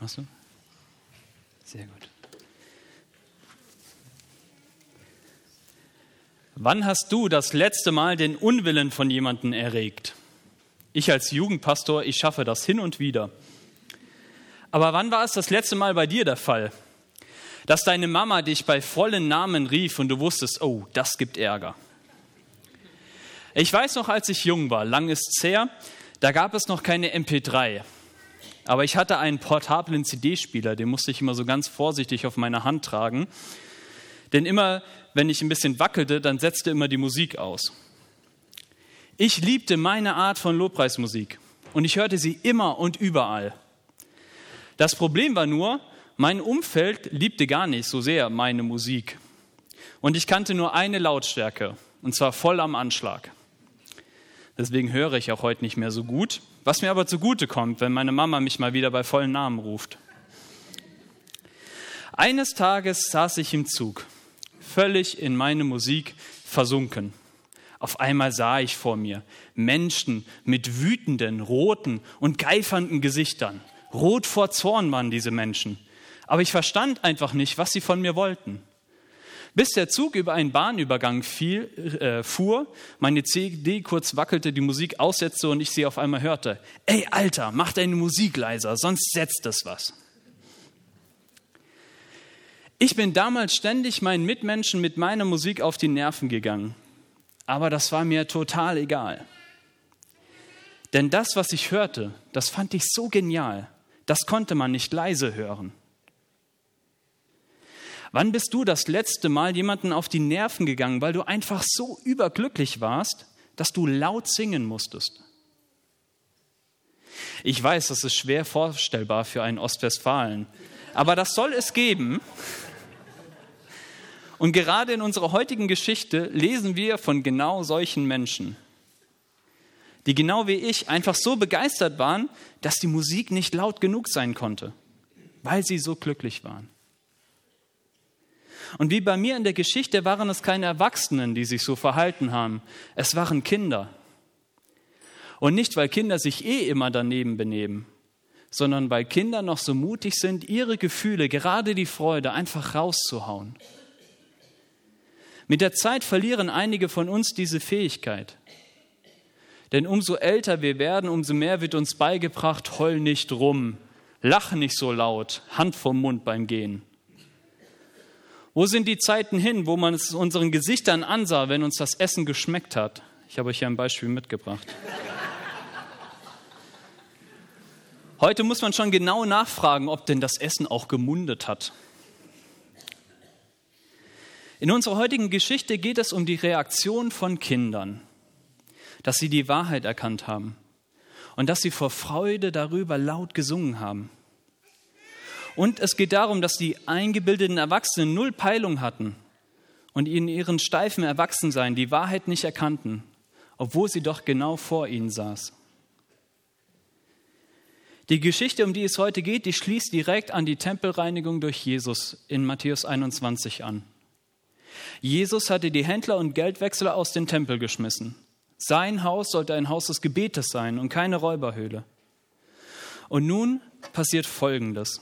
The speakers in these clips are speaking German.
Machst du? Sehr gut. Wann hast du das letzte Mal den Unwillen von jemandem erregt? Ich als Jugendpastor, ich schaffe das hin und wieder. Aber wann war es das letzte Mal bei dir der Fall? Dass deine Mama dich bei vollen Namen rief und du wusstest, oh, das gibt Ärger. Ich weiß noch, als ich jung war, lang ist es her, da gab es noch keine MP3. Aber ich hatte einen portablen CD-Spieler, den musste ich immer so ganz vorsichtig auf meiner Hand tragen. Denn immer, wenn ich ein bisschen wackelte, dann setzte immer die Musik aus. Ich liebte meine Art von Lobpreismusik und ich hörte sie immer und überall. Das Problem war nur, mein Umfeld liebte gar nicht so sehr meine Musik. Und ich kannte nur eine Lautstärke, und zwar voll am Anschlag. Deswegen höre ich auch heute nicht mehr so gut, was mir aber zugute kommt, wenn meine Mama mich mal wieder bei vollen Namen ruft. Eines Tages saß ich im Zug, völlig in meine Musik versunken. Auf einmal sah ich vor mir Menschen mit wütenden, roten und geifernden Gesichtern. Rot vor Zorn waren diese Menschen. Aber ich verstand einfach nicht, was sie von mir wollten. Bis der Zug über einen Bahnübergang fiel, äh, fuhr, meine CD kurz wackelte, die Musik aussetzte und ich sie auf einmal hörte. Ey, Alter, mach deine Musik leiser, sonst setzt es was. Ich bin damals ständig meinen Mitmenschen mit meiner Musik auf die Nerven gegangen. Aber das war mir total egal. Denn das, was ich hörte, das fand ich so genial, das konnte man nicht leise hören. Wann bist du das letzte Mal jemanden auf die Nerven gegangen, weil du einfach so überglücklich warst, dass du laut singen musstest? Ich weiß, das ist schwer vorstellbar für einen Ostwestfalen, aber das soll es geben. Und gerade in unserer heutigen Geschichte lesen wir von genau solchen Menschen, die genau wie ich einfach so begeistert waren, dass die Musik nicht laut genug sein konnte, weil sie so glücklich waren. Und wie bei mir in der Geschichte waren es keine Erwachsenen, die sich so verhalten haben. Es waren Kinder. Und nicht, weil Kinder sich eh immer daneben benehmen, sondern weil Kinder noch so mutig sind, ihre Gefühle, gerade die Freude, einfach rauszuhauen. Mit der Zeit verlieren einige von uns diese Fähigkeit. Denn umso älter wir werden, umso mehr wird uns beigebracht, heul nicht rum, lach nicht so laut, Hand vom Mund beim Gehen. Wo sind die Zeiten hin, wo man es unseren Gesichtern ansah, wenn uns das Essen geschmeckt hat? Ich habe euch hier ein Beispiel mitgebracht. Heute muss man schon genau nachfragen, ob denn das Essen auch gemundet hat. In unserer heutigen Geschichte geht es um die Reaktion von Kindern, dass sie die Wahrheit erkannt haben und dass sie vor Freude darüber laut gesungen haben. Und es geht darum, dass die eingebildeten Erwachsenen null Peilung hatten und in ihren steifen Erwachsensein die Wahrheit nicht erkannten, obwohl sie doch genau vor ihnen saß. Die Geschichte, um die es heute geht, die schließt direkt an die Tempelreinigung durch Jesus in Matthäus 21 an. Jesus hatte die Händler und Geldwechsler aus dem Tempel geschmissen. Sein Haus sollte ein Haus des Gebetes sein und keine Räuberhöhle. Und nun passiert Folgendes.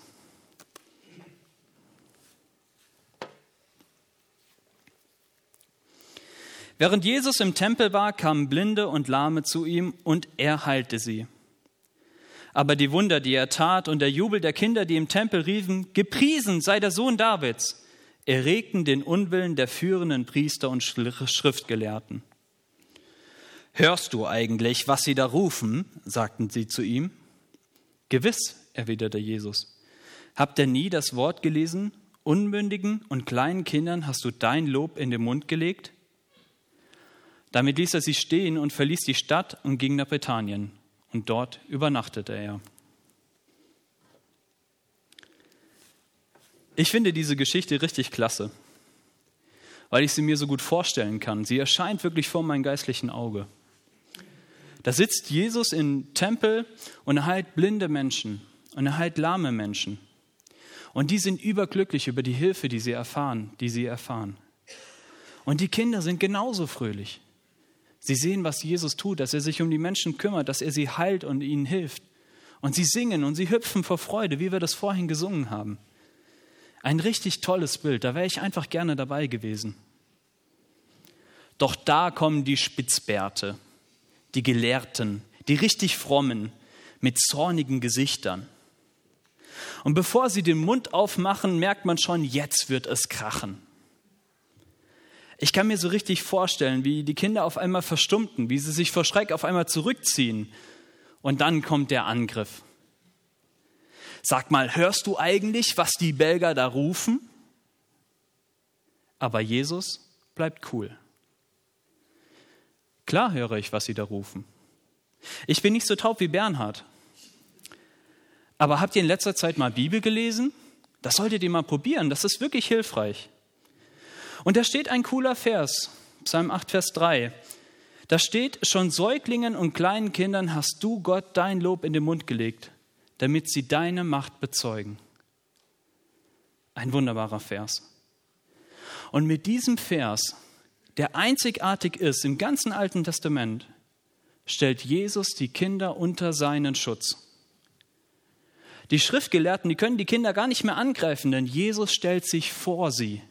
Während Jesus im Tempel war, kamen Blinde und Lahme zu ihm und er heilte sie. Aber die Wunder, die er tat und der Jubel der Kinder, die im Tempel riefen, gepriesen sei der Sohn Davids, erregten den Unwillen der führenden Priester und Schriftgelehrten. Hörst du eigentlich, was sie da rufen? sagten sie zu ihm. Gewiss, erwiderte Jesus. Habt ihr nie das Wort gelesen? Unmündigen und kleinen Kindern hast du dein Lob in den Mund gelegt? Damit ließ er sie stehen und verließ die Stadt und ging nach Britannien. Und dort übernachtete er. Ich finde diese Geschichte richtig klasse, weil ich sie mir so gut vorstellen kann. Sie erscheint wirklich vor meinem geistlichen Auge. Da sitzt Jesus im Tempel und er heilt blinde Menschen und er heilt lahme Menschen. Und die sind überglücklich über die Hilfe, die sie erfahren, die sie erfahren. Und die Kinder sind genauso fröhlich. Sie sehen, was Jesus tut, dass er sich um die Menschen kümmert, dass er sie heilt und ihnen hilft. Und sie singen und sie hüpfen vor Freude, wie wir das vorhin gesungen haben. Ein richtig tolles Bild, da wäre ich einfach gerne dabei gewesen. Doch da kommen die Spitzbärte, die Gelehrten, die richtig frommen, mit zornigen Gesichtern. Und bevor sie den Mund aufmachen, merkt man schon, jetzt wird es krachen. Ich kann mir so richtig vorstellen, wie die Kinder auf einmal verstummten, wie sie sich vor Schreck auf einmal zurückziehen. Und dann kommt der Angriff. Sag mal, hörst du eigentlich, was die Belger da rufen? Aber Jesus bleibt cool. Klar höre ich, was sie da rufen. Ich bin nicht so taub wie Bernhard. Aber habt ihr in letzter Zeit mal Bibel gelesen? Das solltet ihr mal probieren, das ist wirklich hilfreich. Und da steht ein cooler Vers, Psalm 8, Vers 3. Da steht, schon Säuglingen und kleinen Kindern hast du Gott dein Lob in den Mund gelegt, damit sie deine Macht bezeugen. Ein wunderbarer Vers. Und mit diesem Vers, der einzigartig ist im ganzen Alten Testament, stellt Jesus die Kinder unter seinen Schutz. Die Schriftgelehrten, die können die Kinder gar nicht mehr angreifen, denn Jesus stellt sich vor sie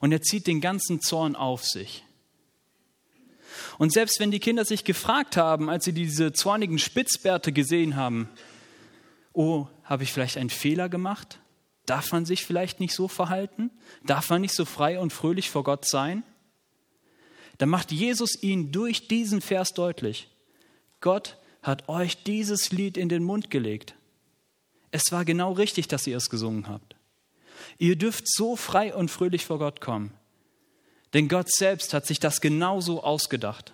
und er zieht den ganzen Zorn auf sich. Und selbst wenn die Kinder sich gefragt haben, als sie diese zornigen Spitzbärte gesehen haben, oh, habe ich vielleicht einen Fehler gemacht? Darf man sich vielleicht nicht so verhalten? Darf man nicht so frei und fröhlich vor Gott sein? Dann macht Jesus ihnen durch diesen Vers deutlich, Gott hat euch dieses Lied in den Mund gelegt. Es war genau richtig, dass ihr es gesungen habt. Ihr dürft so frei und fröhlich vor Gott kommen. Denn Gott selbst hat sich das genauso ausgedacht.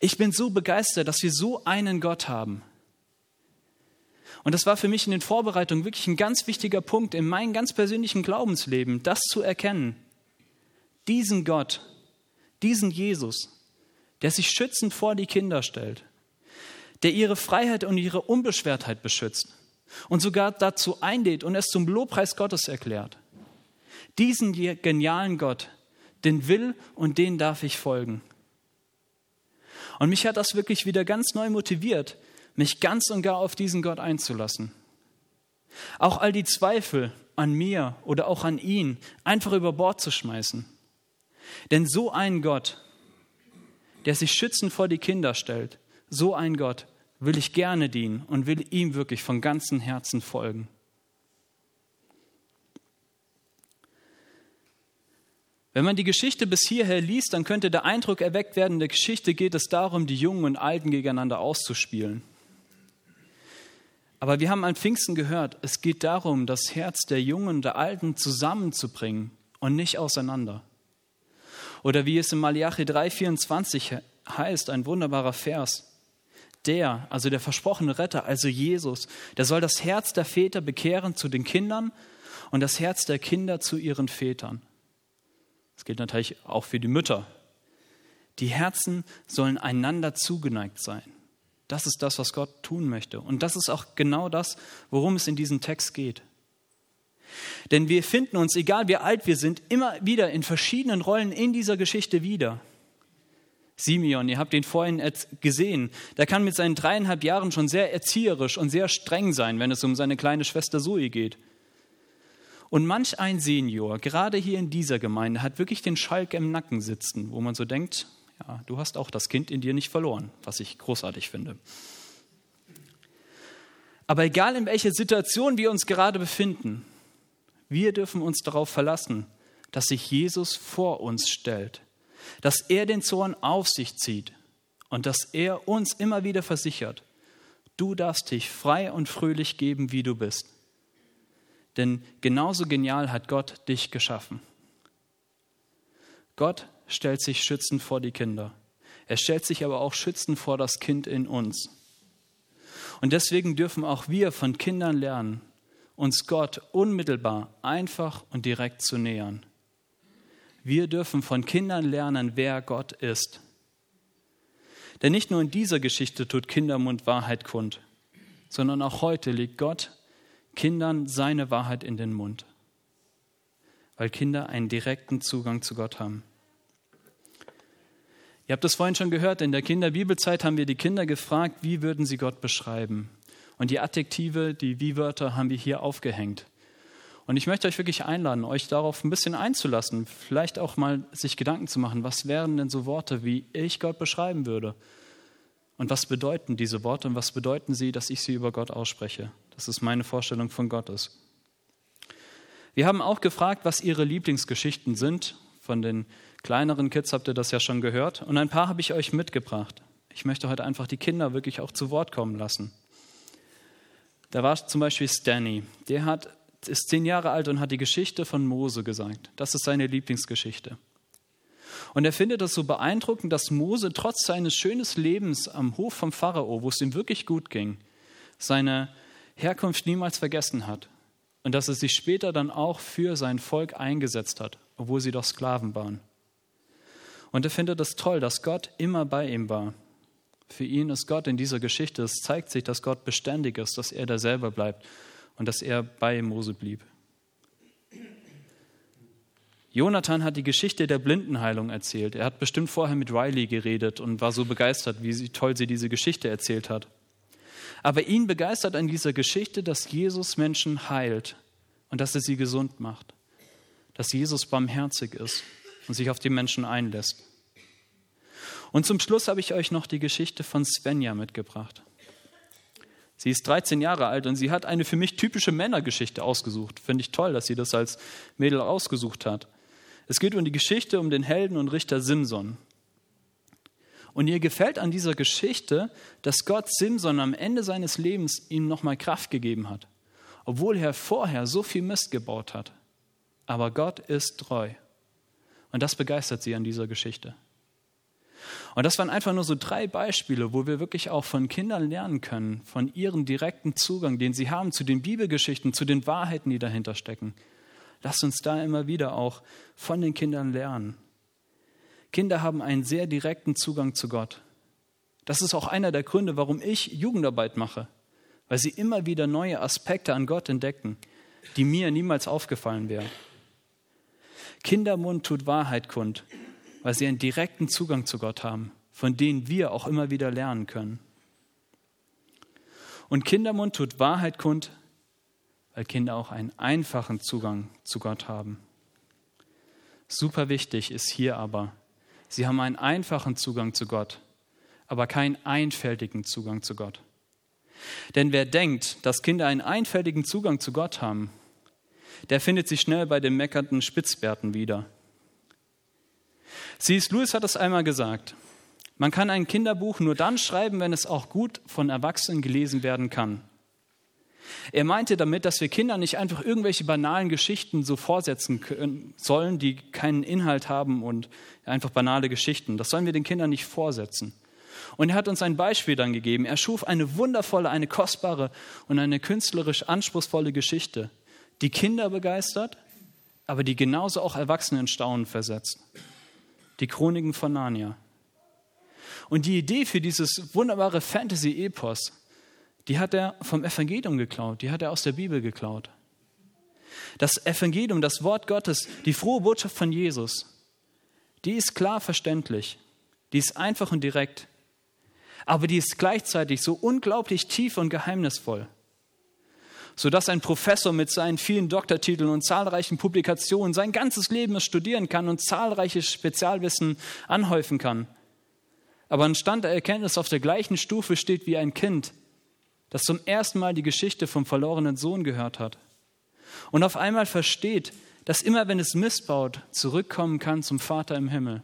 Ich bin so begeistert, dass wir so einen Gott haben. Und das war für mich in den Vorbereitungen wirklich ein ganz wichtiger Punkt in meinem ganz persönlichen Glaubensleben, das zu erkennen. Diesen Gott, diesen Jesus, der sich schützend vor die Kinder stellt, der ihre Freiheit und ihre Unbeschwertheit beschützt und sogar dazu einlädt und es zum Lobpreis Gottes erklärt. Diesen genialen Gott, den will und den darf ich folgen. Und mich hat das wirklich wieder ganz neu motiviert, mich ganz und gar auf diesen Gott einzulassen. Auch all die Zweifel an mir oder auch an ihn einfach über Bord zu schmeißen. Denn so ein Gott, der sich schützend vor die Kinder stellt, so ein Gott will ich gerne dienen und will ihm wirklich von ganzem Herzen folgen. Wenn man die Geschichte bis hierher liest, dann könnte der Eindruck erweckt werden, in der Geschichte geht es darum, die Jungen und Alten gegeneinander auszuspielen. Aber wir haben an Pfingsten gehört, es geht darum, das Herz der Jungen und der Alten zusammenzubringen und nicht auseinander. Oder wie es in Malachi 3,24 heißt, ein wunderbarer Vers. Der, also der versprochene Retter, also Jesus, der soll das Herz der Väter bekehren zu den Kindern und das Herz der Kinder zu ihren Vätern. Das gilt natürlich auch für die Mütter. Die Herzen sollen einander zugeneigt sein. Das ist das, was Gott tun möchte. Und das ist auch genau das, worum es in diesem Text geht. Denn wir finden uns, egal wie alt wir sind, immer wieder in verschiedenen Rollen in dieser Geschichte wieder. Simeon, ihr habt ihn vorhin gesehen, der kann mit seinen dreieinhalb Jahren schon sehr erzieherisch und sehr streng sein, wenn es um seine kleine Schwester Zoe geht. Und manch ein Senior, gerade hier in dieser Gemeinde, hat wirklich den Schalk im Nacken sitzen, wo man so denkt, ja, du hast auch das Kind in dir nicht verloren, was ich großartig finde. Aber egal in welcher Situation wir uns gerade befinden, wir dürfen uns darauf verlassen, dass sich Jesus vor uns stellt, dass er den Zorn auf sich zieht und dass er uns immer wieder versichert, du darfst dich frei und fröhlich geben, wie du bist. Denn genauso genial hat Gott dich geschaffen. Gott stellt sich schützend vor die Kinder. Er stellt sich aber auch schützend vor das Kind in uns. Und deswegen dürfen auch wir von Kindern lernen, uns Gott unmittelbar, einfach und direkt zu nähern. Wir dürfen von Kindern lernen, wer Gott ist. Denn nicht nur in dieser Geschichte tut Kindermund Wahrheit kund, sondern auch heute legt Gott Kindern seine Wahrheit in den Mund, weil Kinder einen direkten Zugang zu Gott haben. Ihr habt es vorhin schon gehört, in der Kinderbibelzeit haben wir die Kinder gefragt, wie würden sie Gott beschreiben? Und die Adjektive, die Wie-Wörter haben wir hier aufgehängt. Und ich möchte euch wirklich einladen, euch darauf ein bisschen einzulassen, vielleicht auch mal sich Gedanken zu machen, was wären denn so Worte, wie ich Gott beschreiben würde? Und was bedeuten diese Worte und was bedeuten sie, dass ich sie über Gott ausspreche? Das ist meine Vorstellung von Gott ist. Wir haben auch gefragt, was ihre Lieblingsgeschichten sind von den kleineren Kids habt ihr das ja schon gehört. Und ein paar habe ich euch mitgebracht. Ich möchte heute einfach die Kinder wirklich auch zu Wort kommen lassen. Da war zum Beispiel Stanny. Der hat, ist zehn Jahre alt und hat die Geschichte von Mose gesagt. Das ist seine Lieblingsgeschichte. Und er findet es so beeindruckend, dass Mose trotz seines schönen Lebens am Hof vom Pharao, wo es ihm wirklich gut ging, seine Herkunft niemals vergessen hat. Und dass er sich später dann auch für sein Volk eingesetzt hat, obwohl sie doch Sklaven waren. Und er findet es toll, dass Gott immer bei ihm war. Für ihn ist Gott in dieser Geschichte, es zeigt sich, dass Gott beständig ist, dass er da selber bleibt und dass er bei Mose blieb. Jonathan hat die Geschichte der Blindenheilung erzählt. Er hat bestimmt vorher mit Riley geredet und war so begeistert, wie toll sie diese Geschichte erzählt hat. Aber ihn begeistert an dieser Geschichte, dass Jesus Menschen heilt und dass er sie gesund macht, dass Jesus barmherzig ist und sich auf die Menschen einlässt. Und zum Schluss habe ich euch noch die Geschichte von Svenja mitgebracht. Sie ist 13 Jahre alt und sie hat eine für mich typische Männergeschichte ausgesucht. Finde ich toll, dass sie das als Mädel ausgesucht hat. Es geht um die Geschichte um den Helden und Richter Simson. Und ihr gefällt an dieser Geschichte, dass Gott Simson am Ende seines Lebens ihm nochmal Kraft gegeben hat, obwohl er vorher so viel Mist gebaut hat. Aber Gott ist treu. Und das begeistert sie an dieser Geschichte. Und das waren einfach nur so drei Beispiele, wo wir wirklich auch von Kindern lernen können, von ihrem direkten Zugang, den sie haben zu den Bibelgeschichten, zu den Wahrheiten, die dahinter stecken. Lasst uns da immer wieder auch von den Kindern lernen. Kinder haben einen sehr direkten Zugang zu Gott. Das ist auch einer der Gründe, warum ich Jugendarbeit mache, weil sie immer wieder neue Aspekte an Gott entdecken, die mir niemals aufgefallen wären. Kindermund tut Wahrheit kund, weil sie einen direkten Zugang zu Gott haben, von denen wir auch immer wieder lernen können. Und Kindermund tut Wahrheit kund, weil Kinder auch einen einfachen Zugang zu Gott haben. Super wichtig ist hier aber, sie haben einen einfachen Zugang zu Gott, aber keinen einfältigen Zugang zu Gott. Denn wer denkt, dass Kinder einen einfältigen Zugang zu Gott haben, der findet sich schnell bei den meckernden Spitzbärten wieder. C.S. Lewis hat es einmal gesagt. Man kann ein Kinderbuch nur dann schreiben, wenn es auch gut von Erwachsenen gelesen werden kann. Er meinte damit, dass wir Kindern nicht einfach irgendwelche banalen Geschichten so vorsetzen können, sollen, die keinen Inhalt haben und einfach banale Geschichten. Das sollen wir den Kindern nicht vorsetzen. Und er hat uns ein Beispiel dann gegeben. Er schuf eine wundervolle, eine kostbare und eine künstlerisch anspruchsvolle Geschichte, die Kinder begeistert, aber die genauso auch Erwachsene in Staunen versetzt. Die Chroniken von Narnia. Und die Idee für dieses wunderbare Fantasy-Epos, die hat er vom Evangelium geklaut, die hat er aus der Bibel geklaut. Das Evangelium, das Wort Gottes, die frohe Botschaft von Jesus, die ist klar verständlich, die ist einfach und direkt, aber die ist gleichzeitig so unglaublich tief und geheimnisvoll sodass ein Professor mit seinen vielen Doktortiteln und zahlreichen Publikationen sein ganzes Leben studieren kann und zahlreiches Spezialwissen anhäufen kann. Aber ein Stand der Erkenntnis auf der gleichen Stufe steht wie ein Kind, das zum ersten Mal die Geschichte vom verlorenen Sohn gehört hat und auf einmal versteht, dass immer wenn es missbaut, zurückkommen kann zum Vater im Himmel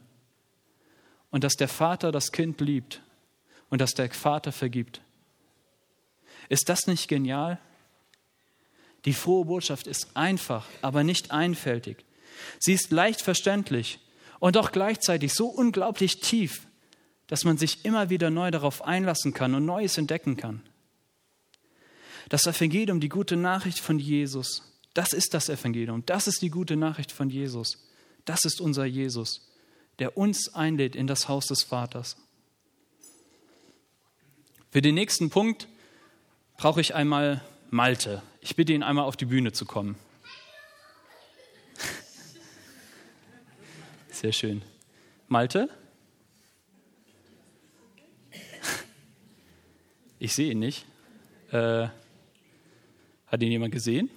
und dass der Vater das Kind liebt und dass der Vater vergibt. Ist das nicht genial? Die frohe Botschaft ist einfach, aber nicht einfältig. Sie ist leicht verständlich und doch gleichzeitig so unglaublich tief, dass man sich immer wieder neu darauf einlassen kann und Neues entdecken kann. Das Evangelium, die gute Nachricht von Jesus, das ist das Evangelium, das ist die gute Nachricht von Jesus. Das ist unser Jesus, der uns einlädt in das Haus des Vaters. Für den nächsten Punkt brauche ich einmal Malte ich bitte ihn einmal auf die Bühne zu kommen. Sehr schön. Malte? Ich sehe ihn nicht. Äh, hat ihn jemand gesehen?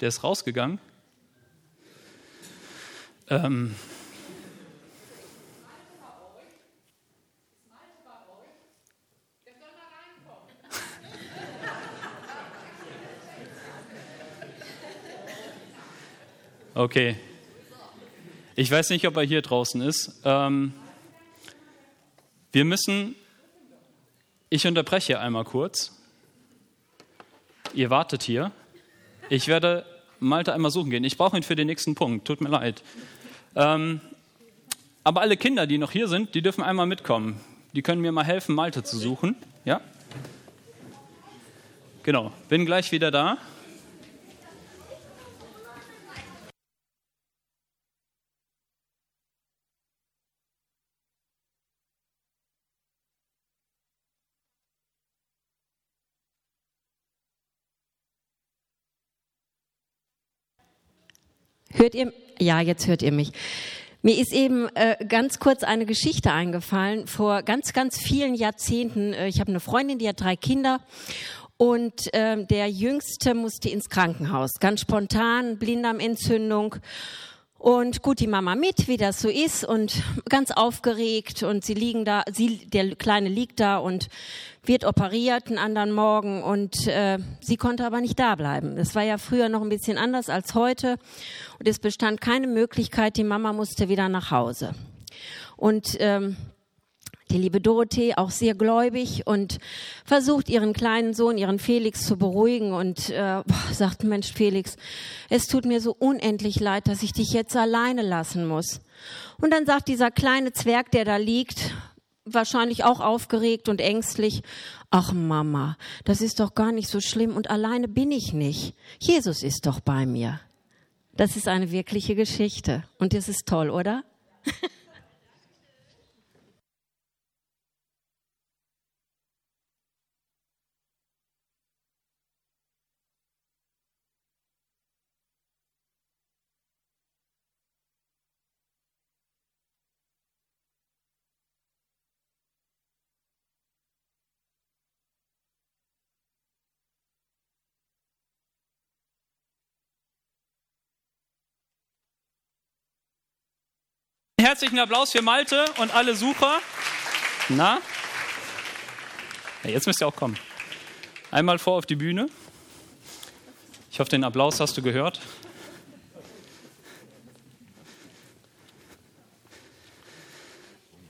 Der ist rausgegangen. Ähm, Okay. Ich weiß nicht, ob er hier draußen ist. Ähm, wir müssen, ich unterbreche einmal kurz. Ihr wartet hier. Ich werde Malte einmal suchen gehen. Ich brauche ihn für den nächsten Punkt. Tut mir leid. Ähm, aber alle Kinder, die noch hier sind, die dürfen einmal mitkommen. Die können mir mal helfen, Malte zu suchen. Ja? Genau. Bin gleich wieder da. Hört ihr? Ja, jetzt hört ihr mich. Mir ist eben äh, ganz kurz eine Geschichte eingefallen. Vor ganz, ganz vielen Jahrzehnten, äh, ich habe eine Freundin, die hat drei Kinder und äh, der Jüngste musste ins Krankenhaus. Ganz spontan, Blinddarmentzündung. Und gut, die Mama mit, wie das so ist und ganz aufgeregt und sie liegen da, sie, der Kleine liegt da und wird operiert einen anderen Morgen und äh, sie konnte aber nicht da bleiben. Das war ja früher noch ein bisschen anders als heute und es bestand keine Möglichkeit, die Mama musste wieder nach Hause. Und ähm, die liebe Dorothee, auch sehr gläubig und versucht ihren kleinen Sohn, ihren Felix zu beruhigen und äh, sagt, Mensch Felix, es tut mir so unendlich leid, dass ich dich jetzt alleine lassen muss. Und dann sagt dieser kleine Zwerg, der da liegt, wahrscheinlich auch aufgeregt und ängstlich, ach Mama, das ist doch gar nicht so schlimm und alleine bin ich nicht. Jesus ist doch bei mir. Das ist eine wirkliche Geschichte und das ist toll, oder? Herzlichen Applaus für Malte und alle Sucher. Na? Ja, jetzt müsst ihr auch kommen. Einmal vor auf die Bühne. Ich hoffe, den Applaus hast du gehört.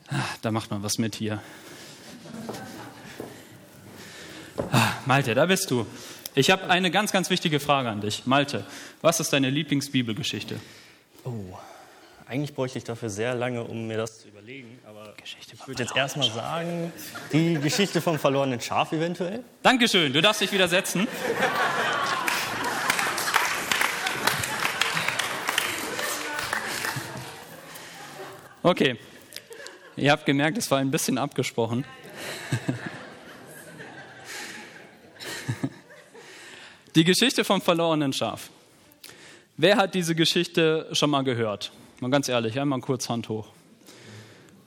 Ah, da macht man was mit hier. Ah, Malte, da bist du. Ich habe eine ganz, ganz wichtige Frage an dich. Malte, was ist deine Lieblingsbibelgeschichte? Oh, eigentlich bräuchte ich dafür sehr lange, um mir das zu überlegen. Aber Geschichte ich würde jetzt erstmal sagen, die Geschichte vom verlorenen Schaf eventuell. Dankeschön, du darfst dich wieder setzen. Okay, ihr habt gemerkt, es war ein bisschen abgesprochen. Die Geschichte vom verlorenen Schaf. Wer hat diese Geschichte schon mal gehört? Mal ganz ehrlich, einmal kurz Hand hoch.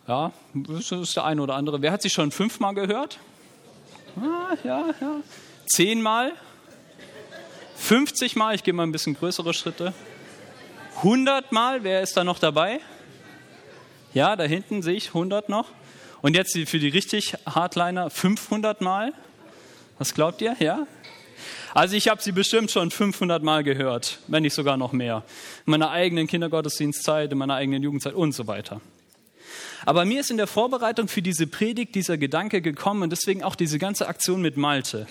Ja, das ist der eine oder andere. Wer hat sie schon fünfmal gehört? Ah, ja, ja. Zehnmal? 50 Mal? Ich gehe mal ein bisschen größere Schritte. 100 Mal? Wer ist da noch dabei? Ja, da hinten sehe ich 100 noch. Und jetzt für die richtig Hardliner 500 Mal? Was glaubt ihr? Ja? Also ich habe sie bestimmt schon 500 Mal gehört, wenn nicht sogar noch mehr. In meiner eigenen Kindergottesdienstzeit, in meiner eigenen Jugendzeit und so weiter. Aber mir ist in der Vorbereitung für diese Predigt dieser Gedanke gekommen und deswegen auch diese ganze Aktion mit Malte.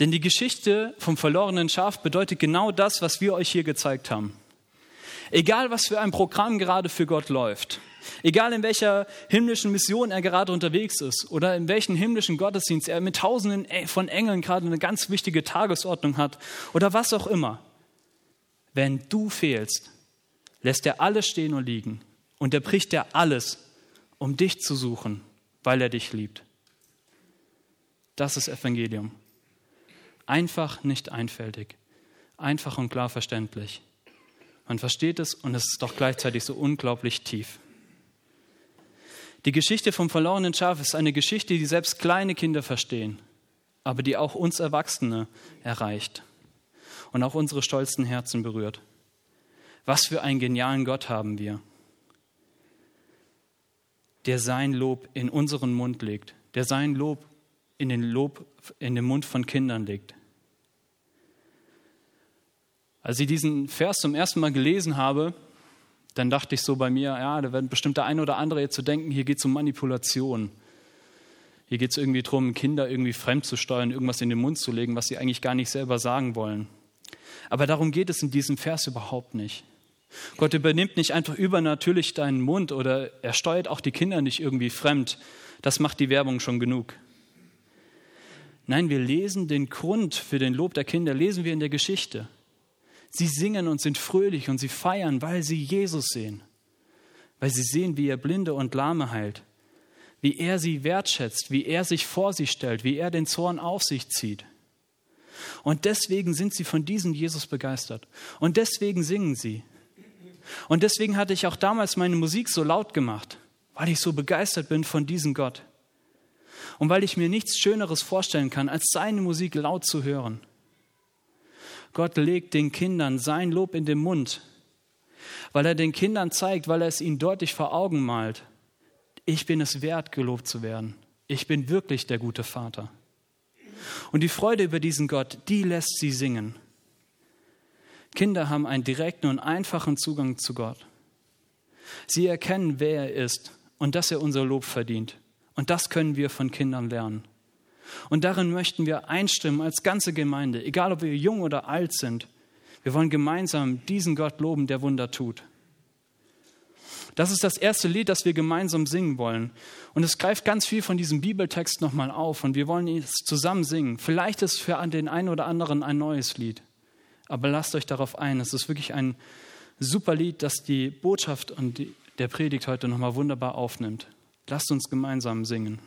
Denn die Geschichte vom verlorenen Schaf bedeutet genau das, was wir euch hier gezeigt haben. Egal, was für ein Programm gerade für Gott läuft, Egal in welcher himmlischen Mission er gerade unterwegs ist oder in welchen himmlischen Gottesdienst er mit Tausenden von Engeln gerade eine ganz wichtige Tagesordnung hat oder was auch immer. Wenn du fehlst, lässt er alles stehen und liegen und er bricht er alles, um dich zu suchen, weil er dich liebt. Das ist Evangelium. Einfach nicht einfältig, einfach und klar verständlich. Man versteht es und es ist doch gleichzeitig so unglaublich tief. Die Geschichte vom verlorenen Schaf ist eine Geschichte, die selbst kleine Kinder verstehen, aber die auch uns Erwachsene erreicht und auch unsere stolzen Herzen berührt. Was für einen genialen Gott haben wir, der sein Lob in unseren Mund legt, der sein Lob in den Lob in den Mund von Kindern legt. Als ich diesen Vers zum ersten Mal gelesen habe, dann dachte ich so bei mir, ja, da werden bestimmt der eine oder andere jetzt zu so denken, hier geht es um Manipulation. Hier geht es irgendwie darum, Kinder irgendwie fremd zu steuern, irgendwas in den Mund zu legen, was sie eigentlich gar nicht selber sagen wollen. Aber darum geht es in diesem Vers überhaupt nicht. Gott übernimmt nicht einfach übernatürlich deinen Mund oder er steuert auch die Kinder nicht irgendwie fremd. Das macht die Werbung schon genug. Nein, wir lesen den Grund für den Lob der Kinder, lesen wir in der Geschichte. Sie singen und sind fröhlich und sie feiern, weil sie Jesus sehen. Weil sie sehen, wie er Blinde und Lahme heilt. Wie er sie wertschätzt, wie er sich vor sie stellt, wie er den Zorn auf sich zieht. Und deswegen sind sie von diesem Jesus begeistert. Und deswegen singen sie. Und deswegen hatte ich auch damals meine Musik so laut gemacht, weil ich so begeistert bin von diesem Gott. Und weil ich mir nichts Schöneres vorstellen kann, als seine Musik laut zu hören. Gott legt den Kindern sein Lob in den Mund, weil er den Kindern zeigt, weil er es ihnen deutlich vor Augen malt. Ich bin es wert, gelobt zu werden. Ich bin wirklich der gute Vater. Und die Freude über diesen Gott, die lässt sie singen. Kinder haben einen direkten und einfachen Zugang zu Gott. Sie erkennen, wer er ist und dass er unser Lob verdient. Und das können wir von Kindern lernen. Und darin möchten wir einstimmen als ganze Gemeinde, egal ob wir jung oder alt sind. Wir wollen gemeinsam diesen Gott loben, der Wunder tut. Das ist das erste Lied, das wir gemeinsam singen wollen. Und es greift ganz viel von diesem Bibeltext nochmal auf und wir wollen es zusammen singen. Vielleicht ist für den einen oder anderen ein neues Lied. Aber lasst euch darauf ein. Es ist wirklich ein super Lied, das die Botschaft und die, der Predigt heute nochmal wunderbar aufnimmt. Lasst uns gemeinsam singen.